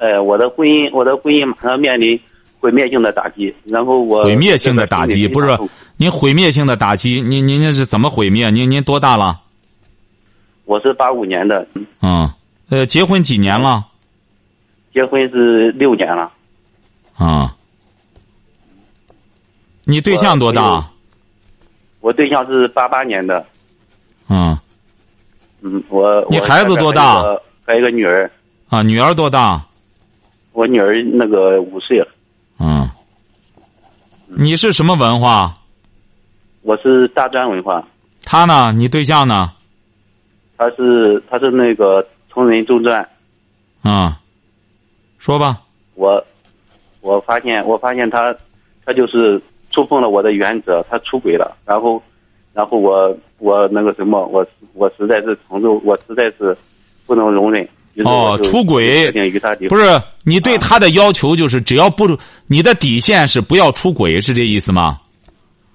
呃，我的婚姻，我的婚姻马上面临毁灭性的打击，然后我毁灭性的打击不是您毁灭性的打击，您您您是怎么毁灭？您您多大了？我是八五年的。嗯，呃，结婚几年了？结婚是六年了。啊。你对象多大？我对象是八八年的。嗯。嗯，我你孩子多大？还有一个女儿。啊，女儿多大？我女儿那个五岁了。嗯。你是什么文化？我是大专文化。他呢？你对象呢？他是他是那个成人中专。啊。说吧。我我发现我发现他他就是触碰了我的原则，他出轨了，然后然后我我那个什么，我我实在是承受，我实在是不能容忍。哦，出轨不是你对他的要求就是只要不你的底线是不要出轨，是这意思吗？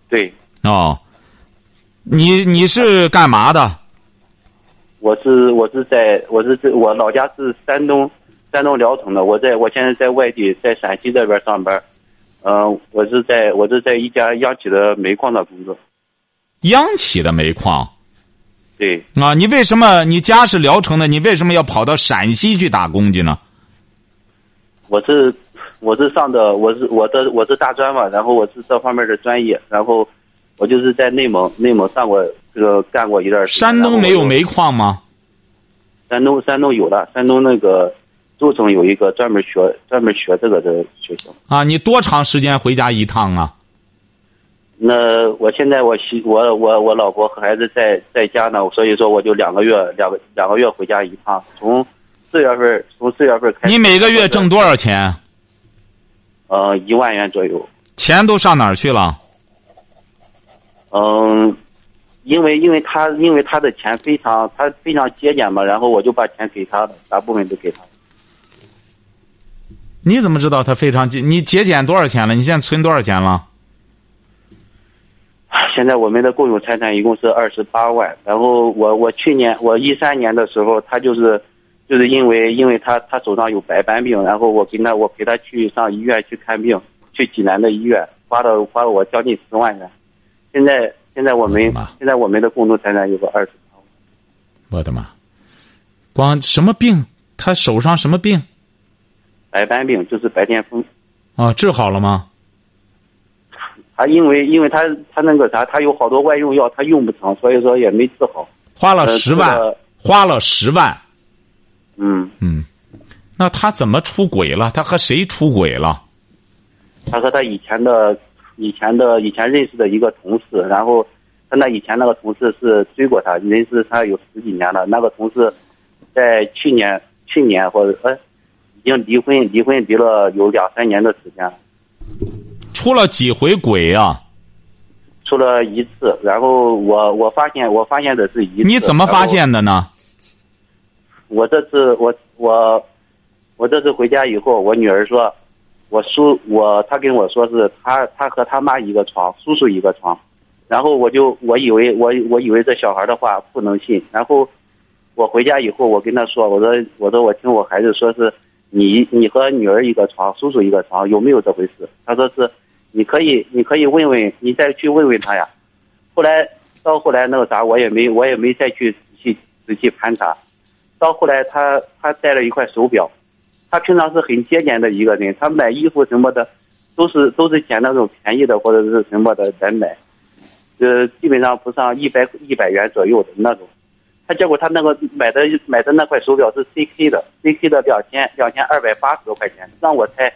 对。哦，你你是干嘛的？我是我是在我是在我老家是山东山东聊城的，我在我现在在外地在陕西这边上班，嗯，我是在我是在一家央企的煤矿的工作。央企的煤矿。对啊，你为什么你家是聊城的？你为什么要跑到陕西去打工去呢？我是我是上的我是我的我是大专嘛，然后我是这方面的专业，然后我就是在内蒙内蒙上过这个干过一段时间。山东没有煤矿吗？山东山东有的，山东那个州城有一个专门学专门学这个的学校。啊，你多长时间回家一趟啊？那我现在我媳我我我老婆和孩子在在家呢，所以说我就两个月两个两个月回家一趟，从四月份从四月份开始。你每个月挣多少钱？呃，一万元左右。钱都上哪儿去了？嗯，因为因为他因为他的钱非常他非常节俭嘛，然后我就把钱给他了，大部分都给他。你怎么知道他非常节？你节俭多少钱了？你现在存多少钱了？现在我们的共有财产一共是二十八万，然后我我去年我一三年的时候，他就是，就是因为因为他他手上有白斑病，然后我跟他我陪他去上医院去看病，去济南的医院花了花了我将近十万元，现在现在我们现在我们的共同财产有个二十八万。我的妈！光什么病？他手上什么病？白斑病就是白癜风。啊，治好了吗？他因为因为他他那个啥，他有好多外用药，他用不成，所以说也没治好。花了十万，花了十万。嗯嗯，那他怎么出轨了？他和谁出轨了？他和他以前的以前的以前认识的一个同事，然后他那以前那个同事是追过他，认识他有十几年了。那个同事在去年去年或者呃已经离婚，离婚离了有两三年的时间了。出了几回轨啊？出了一次，然后我我发现我发现的是一次。你怎么发现的呢？我这次我我我这次回家以后，我女儿说，我叔我他跟我说是他他和他妈一个床，叔叔一个床，然后我就我以为我我以为这小孩的话不能信，然后我回家以后我跟他说，我说我说我听我孩子说是你你和女儿一个床，叔叔一个床，有没有这回事？他说是。你可以，你可以问问，你再去问问他呀。后来到后来那个啥，我也没，我也没再去仔细仔细盘查。到后来，他他带了一块手表，他平常是很节俭的一个人，他买衣服什么的，都是都是捡那种便宜的或者是什么的来买，呃，基本上不上一百一百元左右的那种。他结果他那个买的买的那块手表是 CK 的，CK 的两千两千二百八十多块钱，让我猜。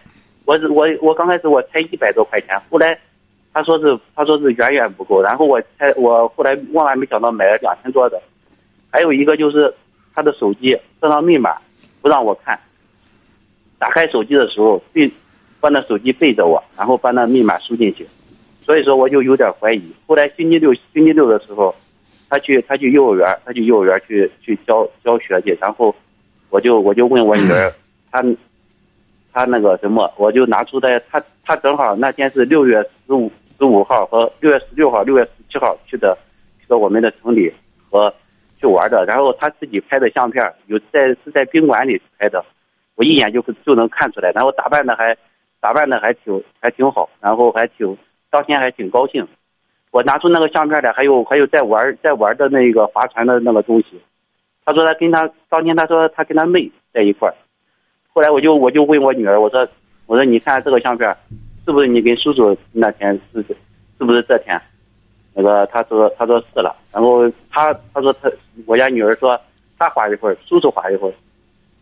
我是我我刚开始我才一百多块钱，后来他说是他说是远远不够，然后我才我后来万万没想到买了两千多的，还有一个就是他的手机这张密码不让我看，打开手机的时候对，把那手机背着我，然后把那密码输进去，所以说我就有点怀疑。后来星期六星期六的时候，他去他去幼儿园，他去幼儿园去去教教学去，然后我就我就问我女儿，她他那个什么，我就拿出的他他正好那天是六月十五十五号和六月十六号、六月十七号去的去的我们的城里和去玩的，然后他自己拍的相片，有在是在宾馆里拍的。我一眼就就能看出来，然后打扮的还打扮的还挺还挺好，然后还挺当天还挺高兴。我拿出那个相片来，还有还有在玩在玩的那个划船的那个东西。他说他跟他当天他说他跟他妹在一块儿。后来我就我就问我女儿，我说我说你看这个相片，是不是你跟叔叔那天是是不是这天？那个他说他说是了，然后他他说他我家女儿说他划一会儿，叔叔划一会儿，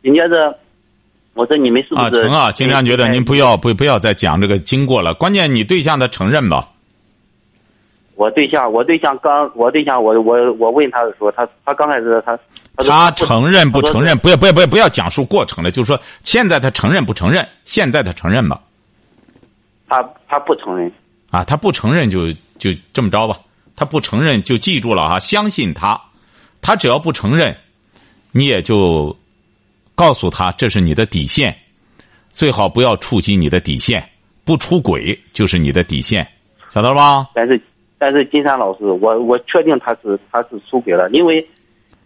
紧接着。我说你们是不是啊？成啊，经常觉得您不要不不要再讲这个经过了。关键你对象他承认吧？我对象，我对象刚，我对象，我我我问他的时候，他他刚开始他他承认不承认？不要不要不要不要讲述过程了，就是说现在他承认不承认？现在他承认吧？他他不承认啊，他不承认就就这么着吧。他不承认就记住了啊，相信他，他只要不承认，你也就。告诉他这是你的底线，最好不要触及你的底线，不出轨就是你的底线，晓得了吧？但是，但是金山老师，我我确定他是他是出轨了，因为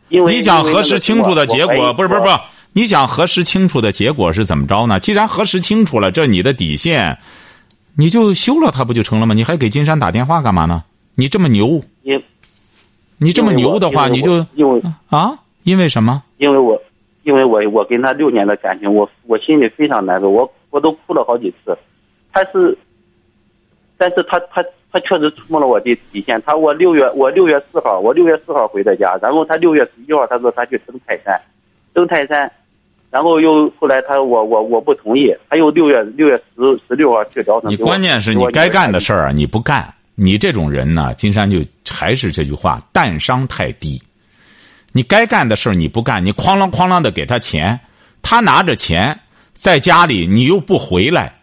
因为你想核实清楚的结果，不是不是不是，你想核实清楚的结果是怎么着呢？既然核实清楚了，这你的底线，你就休了他不就成了吗？你还给金山打电话干嘛呢？你这么牛，你你这么牛的话，你就因为啊，因为什么？因为我。因为我我跟他六年的感情，我我心里非常难受，我我都哭了好几次。他是，但是他他他确实触摸了我的底线。他我六月我六月四号我六月四号回的家，然后他六月十一号他说他去登泰山，登泰山，然后又后来他我我我不同意，他又六月六月十十六号去聊。你关键是你该干的事儿啊你不干，你这种人呢，金山就还是这句话，淡商太低。你该干的事儿你不干，你哐啷哐啷的给他钱，他拿着钱在家里，你又不回来，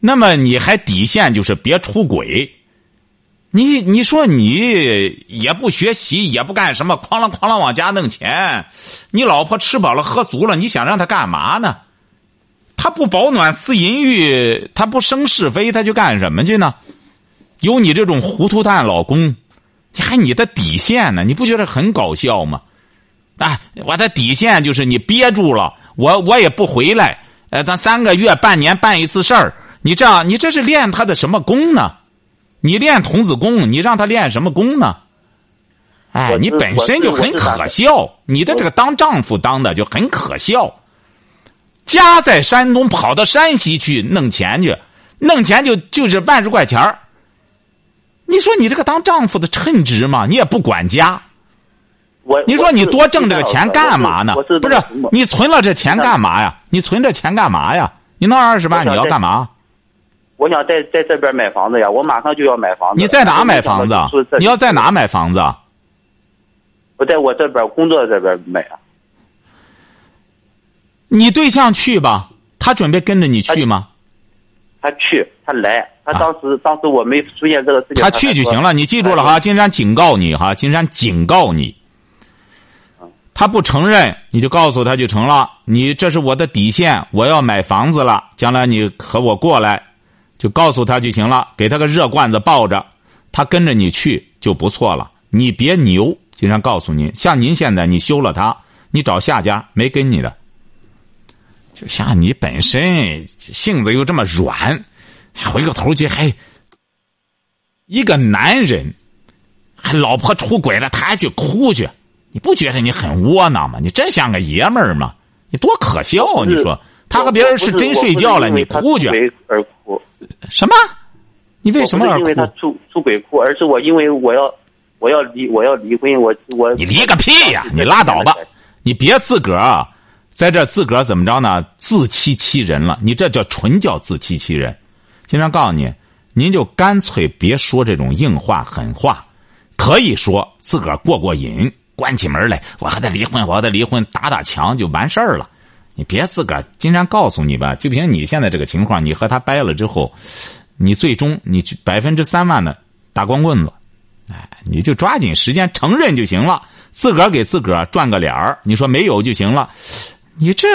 那么你还底线就是别出轨。你你说你也不学习，也不干什么，哐啷哐啷往家弄钱，你老婆吃饱了喝足了，你想让她干嘛呢？她不保暖思淫欲，她不生是非，她就干什么去呢？有你这种糊涂蛋老公，你还你的底线呢？你不觉得很搞笑吗？哎，我的底线就是你憋住了，我我也不回来。呃，咱三个月、半年办一次事儿，你这样，你这是练他的什么功呢？你练童子功，你让他练什么功呢？哎，你本身就很可笑，你的这个当丈夫当的就很可笑。家在山东，跑到山西去弄钱去，弄钱就就是万十块钱儿。你说你这个当丈夫的称职吗？你也不管家。你说你多挣这个钱干嘛呢？不是你存了这钱干嘛呀？你存这钱干嘛呀？你那二十万你要干嘛？我想在在这边买房子呀，我马上就要买房子。你在哪买房子？你要在哪买房子？我在我这边工作这边买啊。你对象去吧，他准备跟着你去吗？他去，他来，他当时当时我没出现这个事情。他去就行了，你记住了哈，金山警告你哈，金山警告你。他不承认，你就告诉他就成了。你这是我的底线，我要买房子了。将来你和我过来，就告诉他就行了。给他个热罐子抱着，他跟着你去就不错了。你别牛，经常告诉您，像您现在你休了他，你找下家没跟你的。就像你本身性子又这么软，回过头去还一个男人，还老婆出轨了，他还去哭去。你不觉得你很窝囊吗？你真像个爷们儿吗？你多可笑！你说他和别人是真睡觉了，你哭去而哭？什么？你为什么而哭？因为他出出轨哭，而是我因为我要我要离我要离婚，我我你离个屁呀！你拉倒吧！你别自个儿在这自个儿怎么着呢？自欺欺人了！你这叫纯叫自欺欺人。经常告诉你，您就干脆别说这种硬话狠话，可以说自个儿过过瘾。关起门来，我和他离婚，我和他离婚，打打墙就完事儿了。你别自个儿金山告诉你吧，就凭你现在这个情况，你和他掰了之后，你最终你百分之三万的大光棍子，哎，你就抓紧时间承认就行了，自个儿给自个儿赚个脸儿，你说没有就行了。你这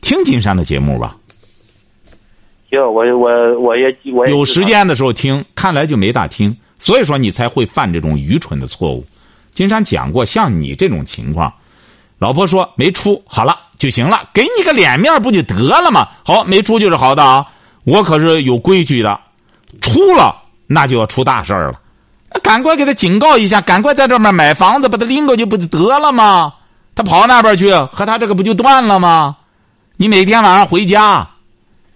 听金山的节目吧，行，我我我也我也有时间的时候听，看来就没大听，所以说你才会犯这种愚蠢的错误。金山讲过，像你这种情况，老婆说没出好了就行了，给你个脸面不就得了吗？好，没出就是好的啊，我可是有规矩的，出了那就要出大事儿了，赶快给他警告一下，赶快在这面买房子，把他拎过去不就得了吗？他跑那边去，和他这个不就断了吗？你每天晚上回家，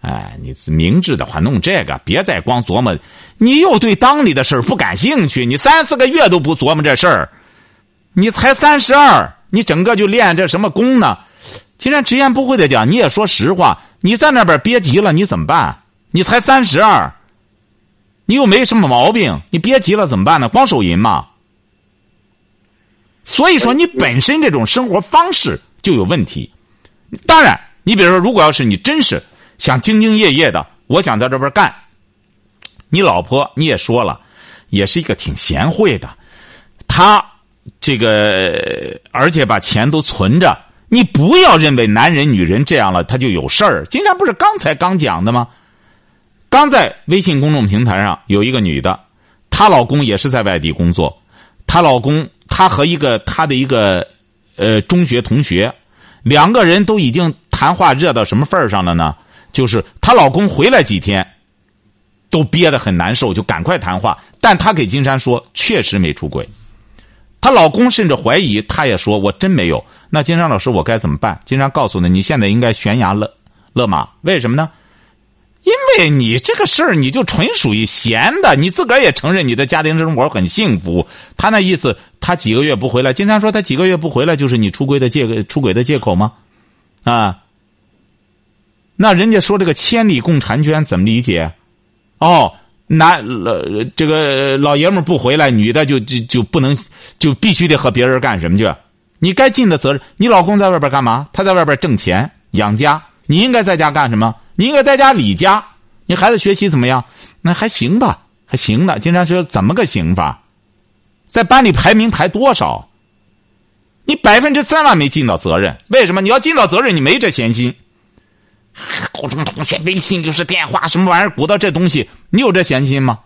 哎，你明智的话弄这个，别再光琢磨，你又对当里的事儿不感兴趣，你三四个月都不琢磨这事儿。你才三十二，你整个就练这什么功呢？既然直言不讳的讲，你也说实话，你在那边憋急了，你怎么办？你才三十二，你又没什么毛病，你憋急了怎么办呢？光手淫嘛。所以说，你本身这种生活方式就有问题。当然，你比如说，如果要是你真是想兢兢业业的，我想在这边干，你老婆你也说了，也是一个挺贤惠的，她。这个，而且把钱都存着，你不要认为男人、女人这样了他就有事儿。金山不是刚才刚讲的吗？刚在微信公众平台上有一个女的，她老公也是在外地工作，她老公她和一个她的一个呃中学同学，两个人都已经谈话热到什么份儿上了呢？就是她老公回来几天，都憋得很难受，就赶快谈话。但她给金山说，确实没出轨。她老公甚至怀疑，她也说：“我真没有。”那金山老师，我该怎么办？金山告诉你：“你现在应该悬崖勒勒马。为什么呢？因为你这个事儿，你就纯属于闲的。你自个儿也承认你的家庭生活很幸福。他那意思，他几个月不回来。金山说他几个月不回来，就是你出轨的借出轨的借口吗？啊？那人家说这个千里共婵娟怎么理解？哦。男老这个老爷们不回来，女的就就就不能，就必须得和别人干什么去？你该尽的责任。你老公在外边干嘛？他在外边挣钱养家。你应该在家干什么？你应该在家理家。你孩子学习怎么样？那还行吧，还行的。经常说怎么个行法？在班里排名排多少？你百分之三万没尽到责任。为什么？你要尽到责任，你没这闲心。高中同学微信就是电话，什么玩意儿鼓捣这东西？你有这闲心吗？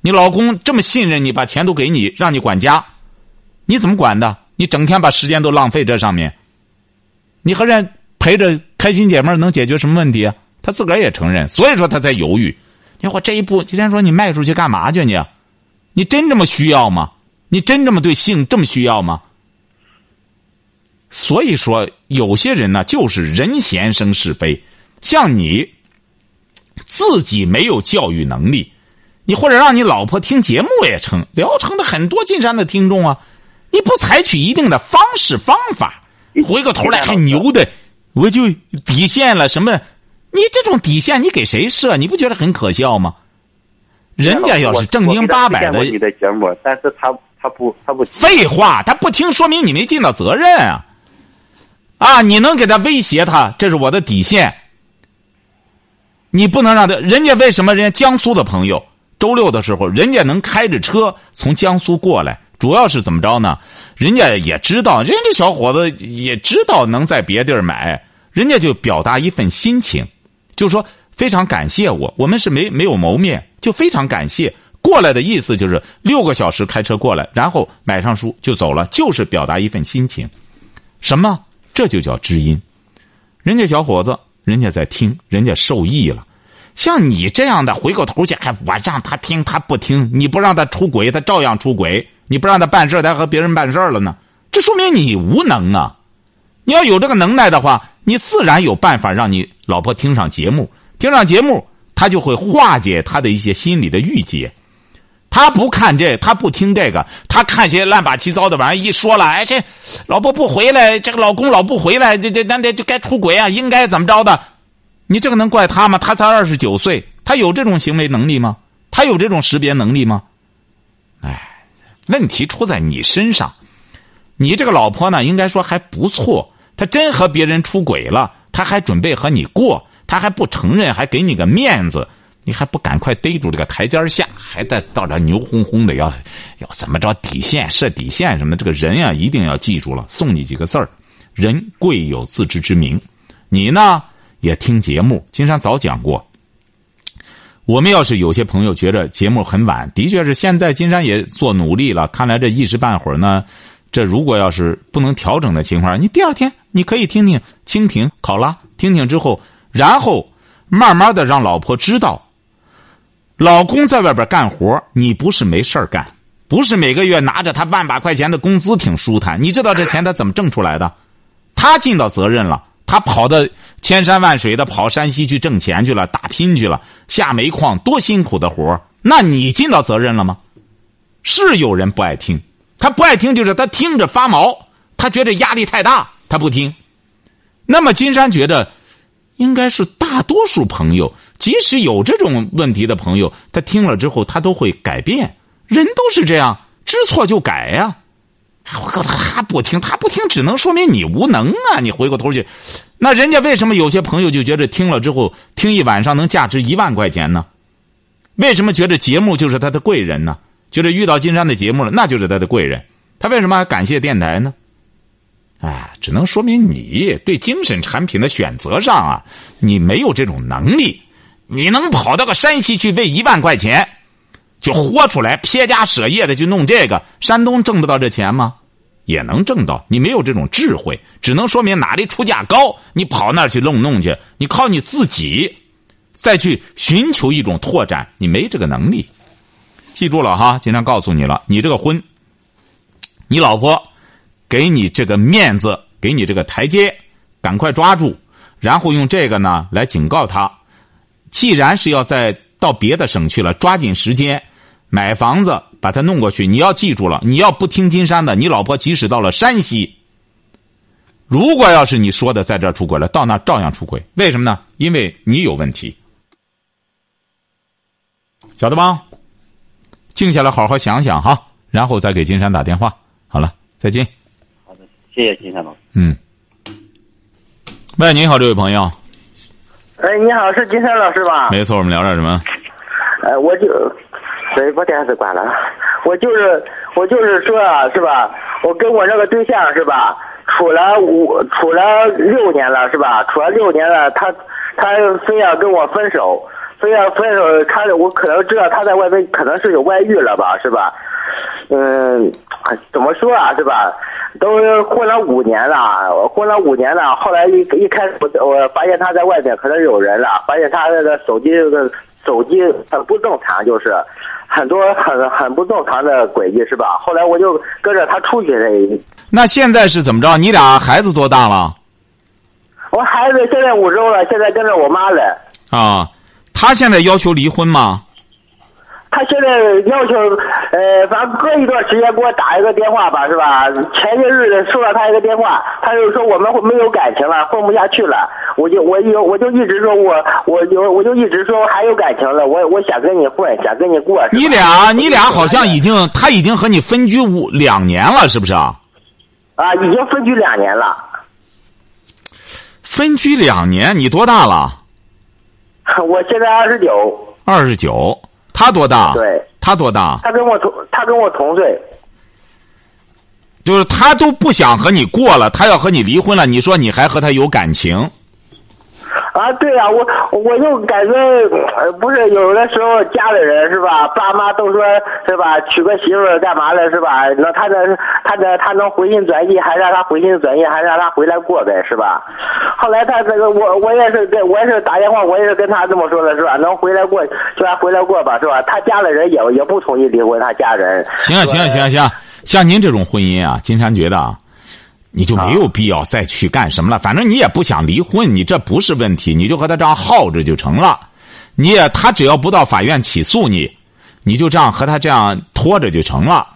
你老公这么信任你，把钱都给你，让你管家，你怎么管的？你整天把时间都浪费这上面，你和人陪着开心姐妹能解决什么问题啊？他自个儿也承认，所以说他才犹豫。你说这一步，今天说你卖出去干嘛去？你，你真这么需要吗？你真这么对性这么需要吗？所以说，有些人呢，就是人闲生是非。像你，自己没有教育能力，你或者让你老婆听节目也成，聊城的很多进山的听众啊，你不采取一定的方式方法，回过头来还牛的，我就底线了什么？你这种底线你给谁设？你不觉得很可笑吗？人家要是正经八百的，你的节目，但是他他不他不废话，他不听，说明你没尽到责任啊！啊，你能给他威胁他，这是我的底线。你不能让他，人家为什么？人家江苏的朋友，周六的时候，人家能开着车从江苏过来，主要是怎么着呢？人家也知道，人家这小伙子也知道能在别地儿买，人家就表达一份心情，就说非常感谢我，我们是没没有谋面，就非常感谢过来的意思，就是六个小时开车过来，然后买上书就走了，就是表达一份心情。什么？这就叫知音。人家小伙子。人家在听，人家受益了。像你这样的，回过头去还我让他听，他不听；你不让他出轨，他照样出轨；你不让他办事，他和别人办事了呢。这说明你无能啊！你要有这个能耐的话，你自然有办法让你老婆听上节目，听上节目，他就会化解他的一些心理的郁结。他不看这，他不听这个，他看些乱八七糟的玩意儿。一说了，哎，这老婆不回来，这个老公老不回来，这这那得就该出轨啊，应该怎么着的？你这个能怪他吗？他才二十九岁，他有这种行为能力吗？他有这种识别能力吗？哎，问题出在你身上。你这个老婆呢，应该说还不错，她真和别人出轨了，她还准备和你过，她还不承认，还给你个面子，你还不赶快逮住这个台阶下，还在到这牛哄哄的要要怎么着底线设底线什么？这个人呀，一定要记住了，送你几个字儿：人贵有自知之明。你呢也听节目，金山早讲过。我们要是有些朋友觉着节目很晚，的确是现在金山也做努力了。看来这一时半会儿呢，这如果要是不能调整的情况，你第二天你可以听听蜻蜓、考拉，听听之后，然后慢慢的让老婆知道，老公在外边干活，你不是没事干，不是每个月拿着他万把块钱的工资挺舒坦。你知道这钱他怎么挣出来的？他尽到责任了。他跑的千山万水的跑山西去挣钱去了，打拼去了，下煤矿多辛苦的活那你尽到责任了吗？是有人不爱听，他不爱听就是他听着发毛，他觉得压力太大，他不听。那么金山觉得，应该是大多数朋友，即使有这种问题的朋友，他听了之后他都会改变。人都是这样，知错就改呀。我告诉他，他不听，他不听，只能说明你无能啊！你回过头去，那人家为什么有些朋友就觉得听了之后听一晚上能价值一万块钱呢？为什么觉得节目就是他的贵人呢？觉得遇到金山的节目了，那就是他的贵人。他为什么还感谢电台呢？哎，只能说明你对精神产品的选择上啊，你没有这种能力。你能跑到个山西去为一万块钱？就豁出来，撇家舍业的去弄这个，山东挣不到这钱吗？也能挣到。你没有这种智慧，只能说明哪里出价高，你跑那儿去弄弄去。你靠你自己，再去寻求一种拓展，你没这个能力。记住了哈，经常告诉你了，你这个婚，你老婆给你这个面子，给你这个台阶，赶快抓住，然后用这个呢来警告他。既然是要在到别的省去了，抓紧时间。买房子，把它弄过去。你要记住了，你要不听金山的，你老婆即使到了山西，如果要是你说的在这儿出轨了，到那照样出轨。为什么呢？因为你有问题，晓得吗？静下来，好好想想哈，然后再给金山打电话。好了，再见。谢谢金山老师。嗯。喂，你好，这位朋友。哎，你好，是金山老师吧？没错，我们聊点什么？哎，我就。对，把电视关了。我就是，我就是说啊，是吧？我跟我那个对象是吧，处了五，处了六年了，是吧？处了六年了，他，他非要跟我分手，非要分手。他，我可能知道他在外面可能是有外遇了吧，是吧？嗯，怎么说啊，是吧？都混了五年了，混了五年了。后来一一开始，我我发现他在外面可能有人了，发现他那个手机这个手机很不正常，就是。很多很很不正常的轨迹是吧？后来我就跟着他出去了。那现在是怎么着？你俩孩子多大了？我孩子现在五周了，现在跟着我妈了。啊，他现在要求离婚吗？他现在要求，呃，反正隔一段时间给我打一个电话吧，是吧？前些日子收到他一个电话，他就说我们没有感情了，混不下去了。我就我有我就一直说我我就我就一直说还有感情了，我我想跟你混，想跟你过。你俩你俩好像已经他已经和你分居五两年了，是不是啊？啊，已经分居两年了。分居两年，你多大了？我现在二十九。二十九。他多大？对，他多大？他跟我同，他跟我同岁。就是他都不想和你过了，他要和你离婚了。你说你还和他有感情？啊，对呀，我我就感觉，呃不是有的时候家里人是吧，爸妈都说是吧，娶个媳妇儿干嘛的是吧？那他的他的他能回心转意，还让他回心转意，还让他回来过呗，是吧？后来他这个我我也是跟我也是打电话，我也是跟他这么说的，是吧？能回来过就让回来过吧，是吧？他家里人也也不同意离婚，他家人。行啊行啊行啊行啊，像您这种婚姻啊，金山觉得啊。你就没有必要再去干什么了，反正你也不想离婚，你这不是问题，你就和他这样耗着就成了。你也他只要不到法院起诉你，你就这样和他这样拖着就成了。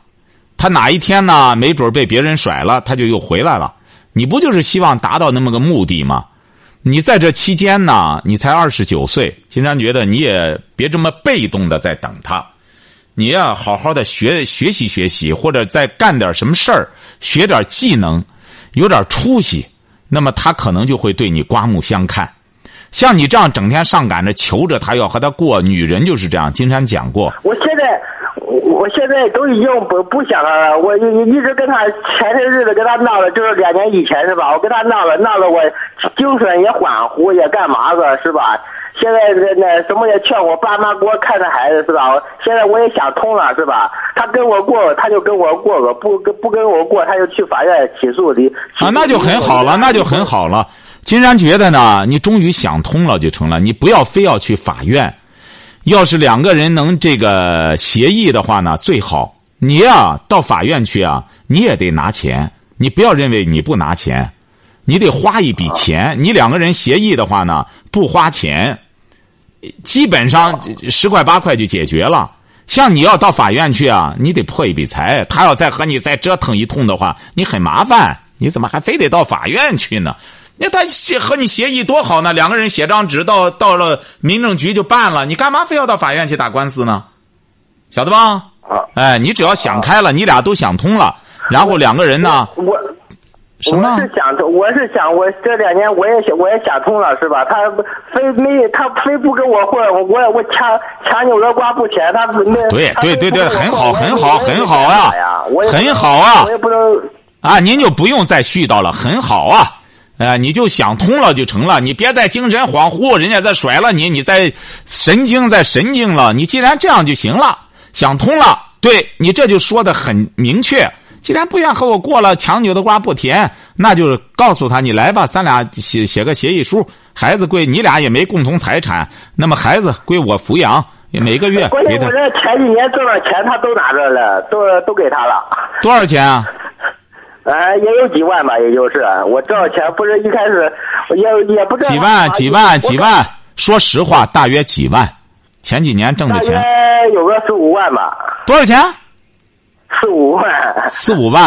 他哪一天呢，没准被别人甩了，他就又回来了。你不就是希望达到那么个目的吗？你在这期间呢，你才二十九岁，金山觉得你也别这么被动的在等他，你要好好的学学习学习，或者再干点什么事儿，学点技能。有点出息，那么他可能就会对你刮目相看。像你这样整天上赶着求着他要和他过，女人就是这样。金山讲过，我现在，我我现在都已经不不想他了。我一一直跟他前些日子跟他闹了，就是两年以前是吧？我跟他闹了，闹了我精神也恍惚，也干嘛个是吧？现在那那什么也劝我爸妈给我看着孩子是吧？现在我也想通了是吧？他跟我过，他就跟我过个；不跟不跟我过，他就去法院起诉离。啊，那就很好了，那就很好了。金山觉得呢，你终于想通了就成了。你不要非要去法院，要是两个人能这个协议的话呢，最好。你呀，到法院去啊，你也得拿钱。你不要认为你不拿钱，你得花一笔钱。你两个人协议的话呢，不花钱，基本上十块八块就解决了。像你要到法院去啊，你得破一笔财。他要再和你再折腾一通的话，你很麻烦。你怎么还非得到法院去呢？那他和你协议多好呢？两个人写张纸到到了民政局就办了，你干嘛非要到法院去打官司呢？晓得吧？哎，你只要想开了，你俩都想通了，然后两个人呢？我什么？我是想通，我是想，我这两年我也想，我也想通了，是吧？他非没他非不跟我混，我我强强扭的瓜不甜，他没对对对对，很好很好很好啊，很好啊！我也不能啊，您就不用再絮叨了，很好啊！哎，你就想通了就成了，你别再精神恍惚，人家再甩了你，你再神经再神经了。你既然这样就行了，想通了，对你这就说的很明确。既然不愿和我过了，强扭的瓜不甜，那就是告诉他你来吧，咱俩写写个协议书，孩子归你俩也没共同财产，那么孩子归我抚养，每个月关键我这前几年挣的钱他都拿着了，都都给他了。多少钱啊？呃，也有几万吧，也就是我挣的钱不是一开始也也不挣几万几万几万，说实话，大约几万。前几年挣的钱有个四五万吧。多少钱？四五万。四五万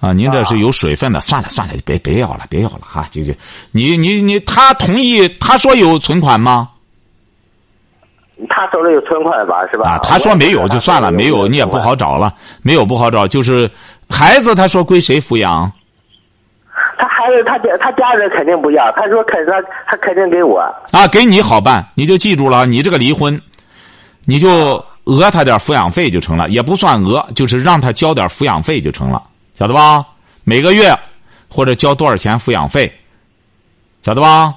啊！您这是有水分的，算了算了，别别要了，别要了哈！就就你你你，他同意，他说有存款吗？他手里有存款吧，是吧？啊，他说没有就算了，没有你也不好找了，没有不好找，就是孩子，他说归谁抚养？他孩子他家他家人肯定不要，他说肯他他肯定给我。啊，给你好办，你就记住了，你这个离婚，你就讹他点抚养费就成了，也不算讹，就是让他交点抚养费就成了，晓得吧？每个月或者交多少钱抚养费，晓得吧？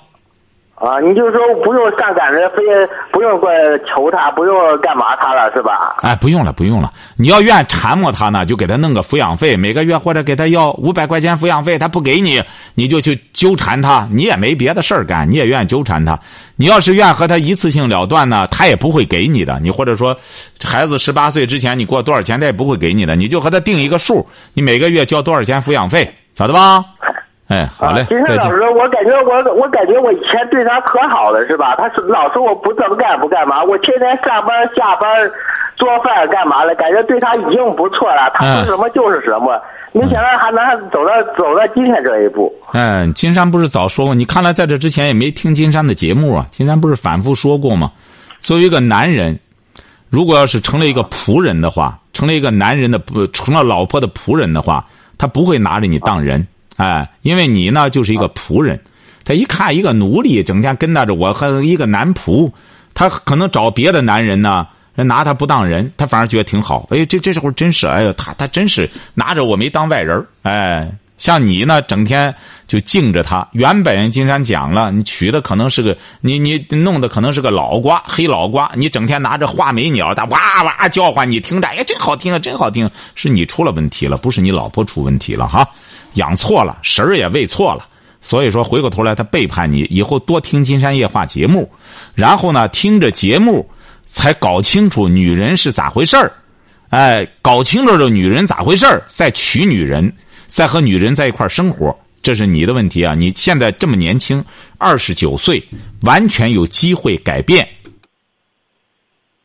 啊，你就说不用上赶着，非不用过求他，不用干嘛他了，是吧？哎，不用了，不用了。你要愿缠磨他呢，就给他弄个抚养费，每个月或者给他要五百块钱抚养费，他不给你，你就去纠缠他。你也没别的事儿干，你也愿意纠缠他。你要是愿和他一次性了断呢，他也不会给你的。你或者说，孩子十八岁之前你过多少钱，他也不会给你的。你就和他定一个数，你每个月交多少钱抚养费，晓得吧？哎，好嘞，金山老师，我感觉我我感觉我以前对他可好了，是吧？他是老说我不怎么干不干嘛，我天天上班下班做饭干嘛的？感觉对他已经不错了，他说什么就是什么。没想到还能走到走到今天这一步。嗯，金山不是早说过？你看来在这之前也没听金山的节目啊？金山不是反复说过吗？作为一个男人，如果要是成了一个仆人的话，成了一个男人的不成了老婆的仆人的话，他不会拿着你当人。哎，因为你呢就是一个仆人，他一看一个奴隶整天跟着我和一个男仆，他可能找别的男人呢，人拿他不当人，他反而觉得挺好。哎，这这时候真是，哎呦，他他真是拿着我没当外人哎，像你呢，整天就敬着他。原本金山讲了，你娶的可能是个你你弄的可能是个老瓜，黑老瓜，你整天拿着画眉鸟，他哇哇叫唤，你听着，哎，真好听啊，真好听。是你出了问题了，不是你老婆出问题了哈。养错了，神儿也喂错了，所以说回过头来他背叛你。以后多听金山夜话节目，然后呢听着节目，才搞清楚女人是咋回事儿，哎，搞清楚这女人咋回事儿，再娶女人，再和女人在一块儿生活，这是你的问题啊！你现在这么年轻，二十九岁，完全有机会改变。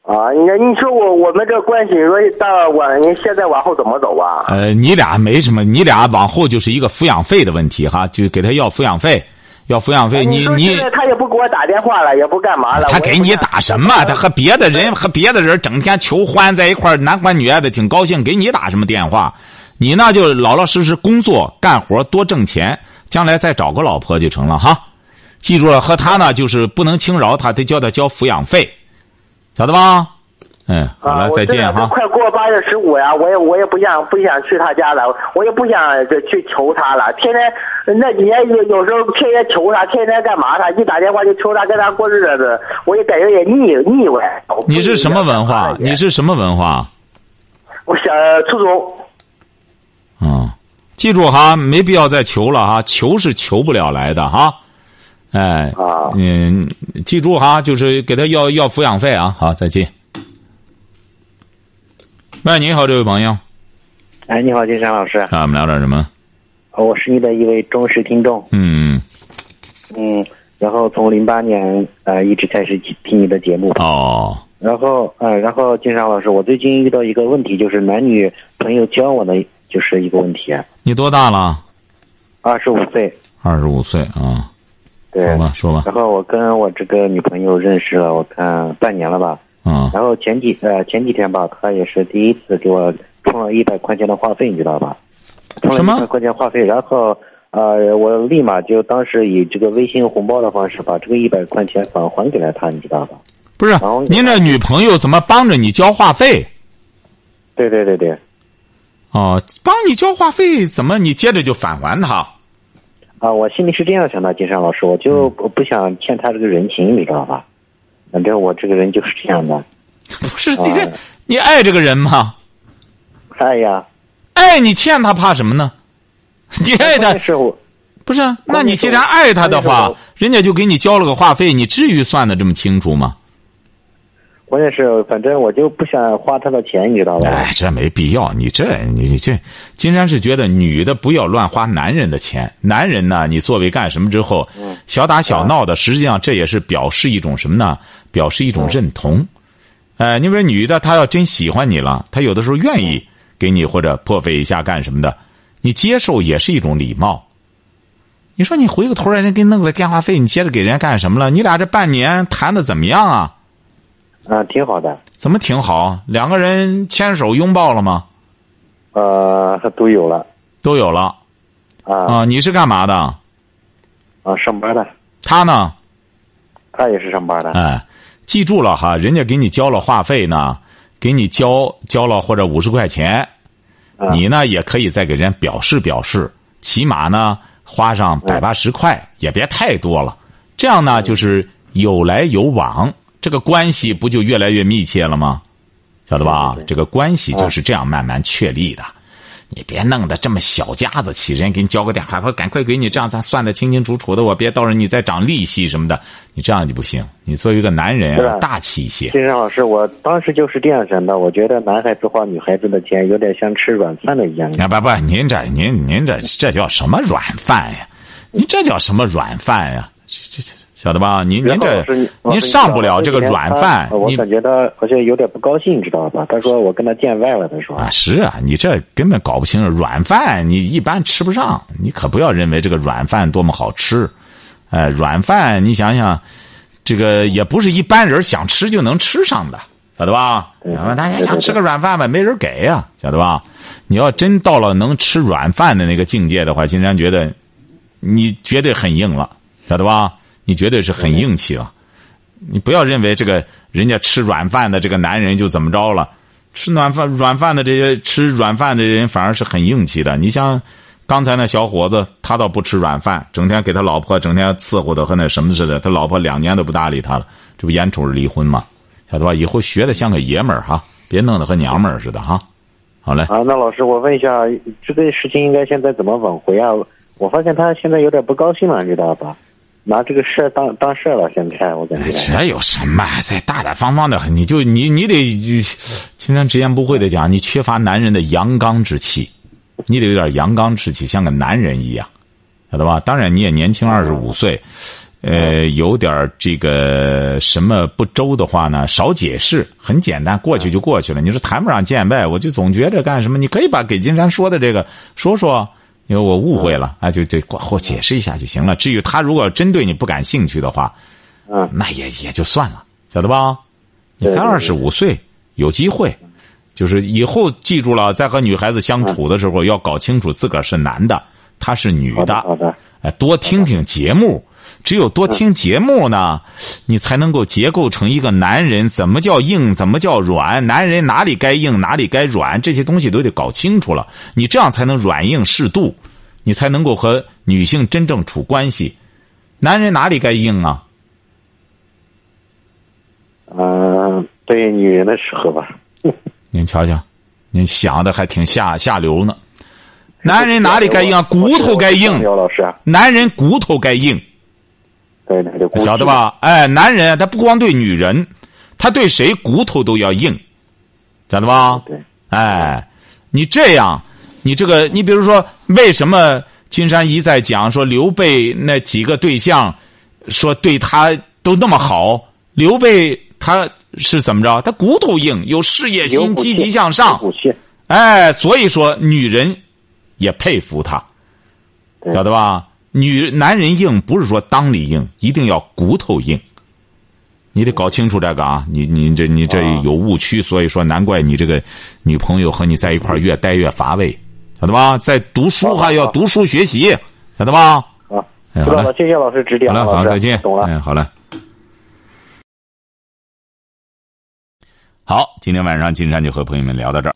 啊，你你说我我们这关系说到往你现在往后怎么走啊？呃，你俩没什么，你俩往后就是一个抚养费的问题哈，就给他要抚养费，要抚养费。你你他也不给我打电话了，也不干嘛了。他给你打什么？他和别的人和别的人整天求欢在一块男欢女爱的，挺高兴。给你打什么电话？你那就老老实实工作干活，多挣钱。将来再找个老婆就成了哈。记住了，和他呢就是不能轻饶他，得叫他交抚养费，晓得吧？嗯，好了，再见哈。快过八月十五呀，我也我也不想不想去他家了，我也不想去求他了。天天那几年有有时候天天求他，天天干嘛他一打电话就求他跟他过日子，我也感觉也腻腻歪。你是什么文化？你是什么文化？我小初中。嗯，记住哈，没必要再求了哈，求是求不了来的哈。哎，嗯，记住哈，就是给他要要抚养费啊。好，再见。喂，你好，这位朋友。哎，你好，金山老师。啊，我们聊点什么？我是你的一位忠实听众。嗯。嗯，然后从零八年呃一直开始听你的节目。哦。然后呃，然后金山老师，我最近遇到一个问题，就是男女朋友交往的，就是一个问题。你多大了？二十五岁。二十五岁啊。对。说吧，说吧。然后我跟我这个女朋友认识了，我看半年了吧。嗯，然后前几呃前几天吧，她也是第一次给我充了一百块钱的话费，你知道吧？充了一百块钱话费，然后呃，我立马就当时以这个微信红包的方式把这个一百块钱返还给了他，你知道吧？不是，您这女朋友怎么帮着你交话费？对对对对。哦，帮你交话费，怎么你接着就返还他？啊，我心里是这样想的，金山老师，我就不想欠他这个人情，你知道吧？反正我这个人就是这样的，不是你这你爱这个人吗？爱呀，爱你欠他怕什么呢？你爱他是我，不是？那你既然爱他的话，人家就给你交了个话费，你至于算的这么清楚吗？关键是，反正我就不想花他的钱，你知道吧？哎，这没必要。你这你你这，金山是觉得女的不要乱花男人的钱。男人呢，你作为干什么之后，小打小闹的，实际上这也是表示一种什么呢？表示一种认同。哎，你比如女的，她要真喜欢你了，她有的时候愿意给你或者破费一下干什么的，你接受也是一种礼貌。你说你回个头来，人给弄个电话费，你接着给人家干什么了？你俩这半年谈的怎么样啊？啊，挺好的。怎么挺好？两个人牵手拥抱了吗？呃，都有了，都有了。啊啊！你是干嘛的？啊，上班的。他呢？他也是上班的。哎，记住了哈，人家给你交了话费呢，给你交交了或者五十块钱，你呢也可以再给人家表示表示，起码呢花上百八十块，也别太多了。这样呢就是有来有往。这个关系不就越来越密切了吗？晓得吧？这个关系就是这样慢慢确立的。你别弄得这么小家子气，人给你交个电话，我赶快给你，这样咱算的清清楚楚的。我别到时候你再涨利息什么的，你这样就不行。你作为一个男人要大气一些。金山老师，我当时就是这样想的。我觉得男孩子花女孩子的钱，有点像吃软饭的一样。不不，您这您您这这叫什么软饭呀？您这叫什么软饭呀？这这。晓得吧？您您这您上不了这个软饭，我感觉他好像有点不高兴，知道吧？他说我跟他见外了，他说啊，是啊，你这根本搞不清楚软饭，你一般吃不上，你可不要认为这个软饭多么好吃，哎，软饭你想想，这个也不是一般人想吃就能吃上的，晓得吧？大家想吃个软饭吧，没人给呀，晓得吧？你要真到了能吃软饭的那个境界的话，金山觉得你绝对很硬了，晓得吧？你绝对是很硬气了，你不要认为这个人家吃软饭的这个男人就怎么着了，吃软饭软饭的这些吃软饭的人反而是很硬气的。你像刚才那小伙子，他倒不吃软饭，整天给他老婆整天伺候的和那什么似的，他老婆两年都不搭理他了，这不眼瞅着离婚吗？晓得吧？以后学的像个爷们儿哈，别弄得和娘们儿似的哈。好嘞。啊，那老师，我问一下，这个事情应该现在怎么挽回啊？我发现他现在有点不高兴了，你知道吧？拿这个事儿当当事儿了，现在我感觉这有什么？再大大方方的，你就你你得，青山直言不讳的讲，你缺乏男人的阳刚之气，你得有点阳刚之气，像个男人一样，晓得吧？当然你也年轻，二十五岁，呃，有点这个什么不周的话呢，少解释，很简单，过去就过去了。你说谈不上见外，我就总觉着干什么？你可以把给金山说的这个说说。因为我误会了啊，就就过后解释一下就行了。至于他如果真对你不感兴趣的话，嗯，那也也就算了，晓得吧？你才二十五岁，有机会，就是以后记住了，在和女孩子相处的时候，要搞清楚自个儿是男的，她是女的。好的。哎，多听听节目，只有多听节目呢，你才能够结构成一个男人。怎么叫硬？怎么叫软？男人哪里该硬，哪里该软？这些东西都得搞清楚了，你这样才能软硬适度，你才能够和女性真正处关系。男人哪里该硬啊？嗯，对女人的时候吧。您瞧瞧，您想的还挺下下流呢。男人哪里该硬？啊骨头该硬。刘老师，男人骨头该硬。对，晓得吧？哎，男人他不光对女人，他对谁骨头都要硬，晓得吧？对。哎，你这样，你这个，你比如说，为什么金山一再讲说刘备那几个对象，说对他都那么好？刘备他是怎么着？他骨头硬，有事业心，积极向上。哎，所以说女人。也佩服他，晓得吧？女男人硬不是说裆里硬，一定要骨头硬。你得搞清楚这个啊！你你这你这有误区，所以说难怪你这个女朋友和你在一块越待越乏味，晓得吧？在读书还要读书学习，晓得吧？啊，知道了，谢谢老师指点。好了，好，再见。懂了，哎，好了。好，今天晚上金山就和朋友们聊到这儿。